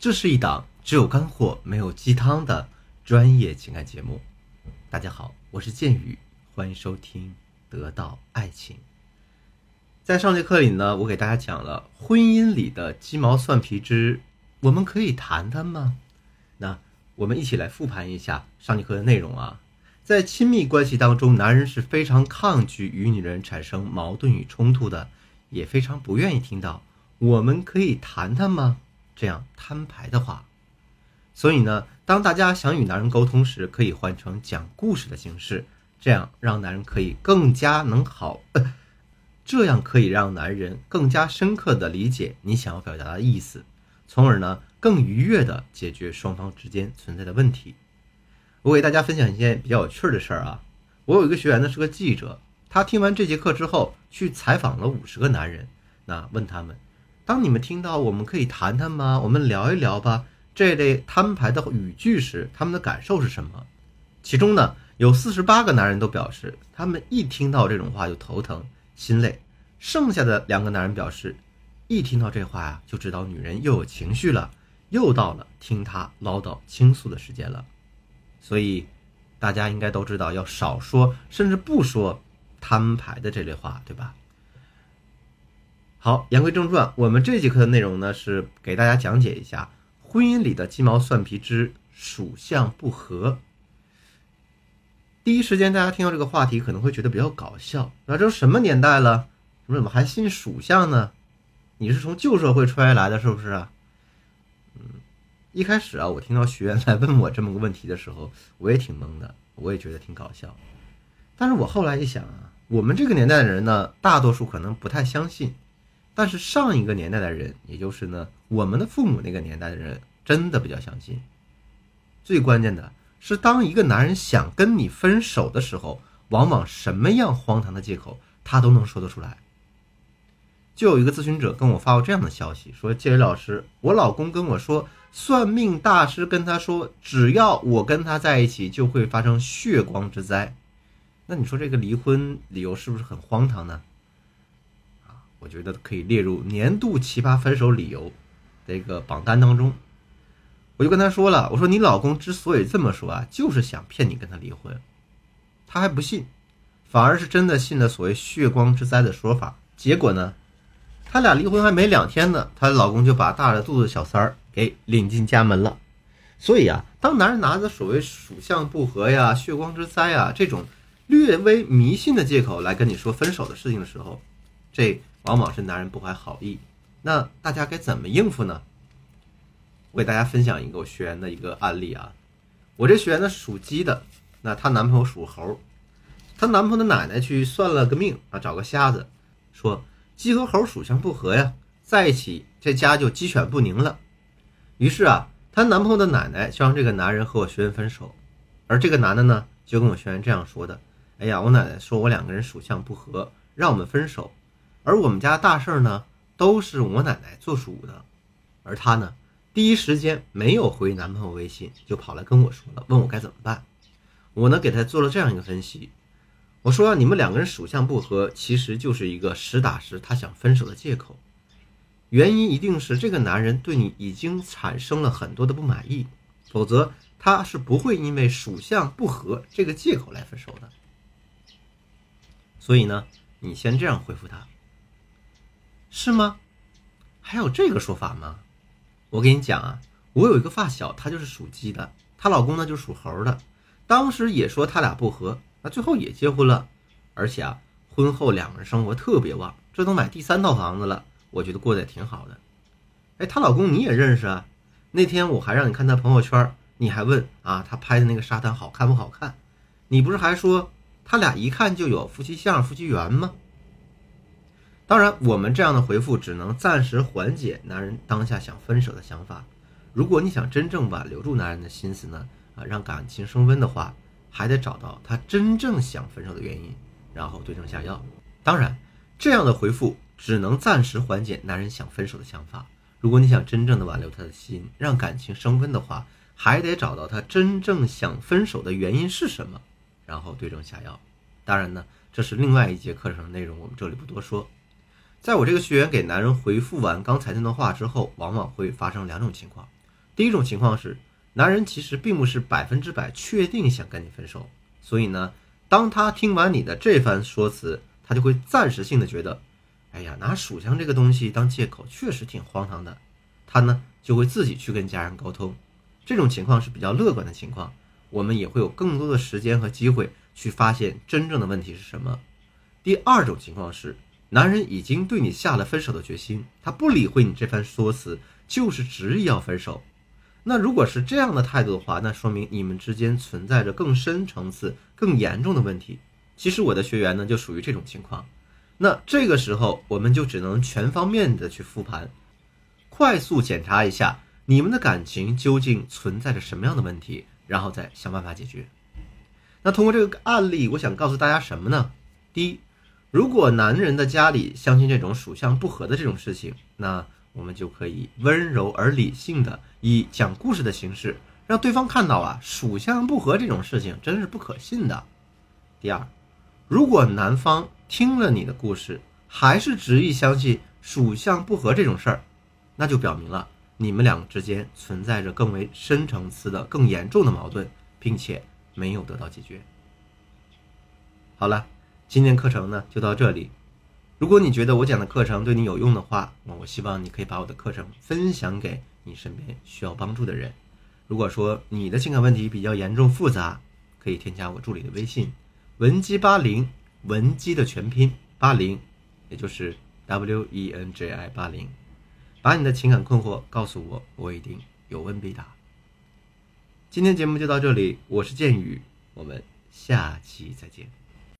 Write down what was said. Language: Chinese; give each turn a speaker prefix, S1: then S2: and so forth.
S1: 这是一档只有干货没有鸡汤的专业情感节目。大家好，我是剑宇，欢迎收听《得到爱情》。在上节课里呢，我给大家讲了婚姻里的鸡毛蒜皮之，我们可以谈谈吗？那我们一起来复盘一下上节课的内容啊。在亲密关系当中，男人是非常抗拒与女人产生矛盾与冲突的，也非常不愿意听到“我们可以谈谈吗”这样摊牌的话。所以呢，当大家想与男人沟通时，可以换成讲故事的形式，这样让男人可以更加能好，这样可以让男人更加深刻的理解你想要表达的意思，从而呢更愉悦的解决双方之间存在的问题。我给大家分享一件比较有趣的事儿啊，我有一个学员呢是个记者，他听完这节课之后去采访了五十个男人，那问他们，当你们听到我们可以谈谈吗？我们聊一聊吧这类摊牌的语句时，他们的感受是什么？其中呢有四十八个男人都表示，他们一听到这种话就头疼心累，剩下的两个男人表示，一听到这话呀就知道女人又有情绪了，又到了听他唠叨倾诉的时间了。所以，大家应该都知道要少说，甚至不说摊牌的这类话，对吧？好，言归正传，我们这节课的内容呢是给大家讲解一下婚姻里的鸡毛蒜皮之属相不合。第一时间，大家听到这个话题可能会觉得比较搞笑，那这都什么年代了？你们怎么还信属相呢？你是从旧社会穿越来的，是不是啊？嗯一开始啊，我听到学员来问我这么个问题的时候，我也挺懵的，我也觉得挺搞笑。但是我后来一想啊，我们这个年代的人呢，大多数可能不太相信，但是上一个年代的人，也就是呢我们的父母那个年代的人，真的比较相信。最关键的是，当一个男人想跟你分手的时候，往往什么样荒唐的借口他都能说得出来。就有一个咨询者跟我发过这样的消息，说：“介伟老师，我老公跟我说。”算命大师跟他说：“只要我跟他在一起，就会发生血光之灾。”那你说这个离婚理由是不是很荒唐呢？我觉得可以列入年度奇葩分手理由这个榜单当中。我就跟他说了：“我说你老公之所以这么说啊，就是想骗你跟他离婚。”他还不信，反而是真的信了所谓血光之灾的说法。结果呢，他俩离婚还没两天呢，她老公就把大着肚子小三儿。给领进家门了，所以啊，当男人拿着所谓属相不合呀、血光之灾啊这种略微迷信的借口来跟你说分手的事情的时候，这往往是男人不怀好意。那大家该怎么应付呢？我给大家分享一个我学员的一个案例啊，我这学员呢属鸡的，那她男朋友属猴，她男朋友的奶奶去算了个命啊，找个瞎子，说鸡和猴属相不合呀，在一起这家就鸡犬不宁了。于是啊，她男朋友的奶奶就让这个男人和我学员分手，而这个男的呢，就跟我学员这样说的：“哎呀，我奶奶说我两个人属相不合，让我们分手。而我们家大事儿呢，都是我奶奶做主的。而她呢，第一时间没有回男朋友微信，就跑来跟我说了，问我该怎么办。我呢，给她做了这样一个分析，我说你们两个人属相不合，其实就是一个实打实他想分手的借口。”原因一定是这个男人对你已经产生了很多的不满意，否则他是不会因为属相不合这个借口来分手的。所以呢，你先这样回复他，是吗？还有这个说法吗？我跟你讲啊，我有一个发小，她就是属鸡的，她老公呢就属猴的，当时也说他俩不合，那最后也结婚了，而且啊，婚后两个人生活特别旺，这都买第三套房子了。我觉得过得也挺好的，哎，她老公你也认识啊？那天我还让你看她朋友圈，你还问啊，她拍的那个沙滩好看不好看？你不是还说他俩一看就有夫妻相、夫妻缘吗？当然，我们这样的回复只能暂时缓解男人当下想分手的想法。如果你想真正挽留住男人的心思呢，啊，让感情升温的话，还得找到他真正想分手的原因，然后对症下药。当然，这样的回复。只能暂时缓解男人想分手的想法。如果你想真正的挽留他的心，让感情升温的话，还得找到他真正想分手的原因是什么，然后对症下药。当然呢，这是另外一节课程的内容，我们这里不多说。在我这个学员给男人回复完刚才那段话之后，往往会发生两种情况。第一种情况是，男人其实并不是百分之百确定想跟你分手，所以呢，当他听完你的这番说辞，他就会暂时性的觉得，哎呀，拿属相这个东西当借口，确实挺荒唐的。他呢就会自己去跟家人沟通，这种情况是比较乐观的情况，我们也会有更多的时间和机会去发现真正的问题是什么。第二种情况是，男人已经对你下了分手的决心，他不理会你这番说辞，就是执意要分手。那如果是这样的态度的话，那说明你们之间存在着更深层次、更严重的问题。其实我的学员呢就属于这种情况，那这个时候我们就只能全方面的去复盘，快速检查一下你们的感情究竟存在着什么样的问题，然后再想办法解决。那通过这个案例，我想告诉大家什么呢？第一。如果男人的家里相信这种属相不合的这种事情，那我们就可以温柔而理性的以讲故事的形式，让对方看到啊，属相不合这种事情真是不可信的。第二，如果男方听了你的故事，还是执意相信属相不合这种事儿，那就表明了你们两个之间存在着更为深层次的、更严重的矛盾，并且没有得到解决。好了。今天课程呢就到这里。如果你觉得我讲的课程对你有用的话，那我希望你可以把我的课程分享给你身边需要帮助的人。如果说你的情感问题比较严重复杂，可以添加我助理的微信文姬八零，文姬的全拼八零，也就是 W E N J I 八零，把你的情感困惑告诉我，我一定有问必答。今天节目就到这里，我是剑宇，我们下期再见。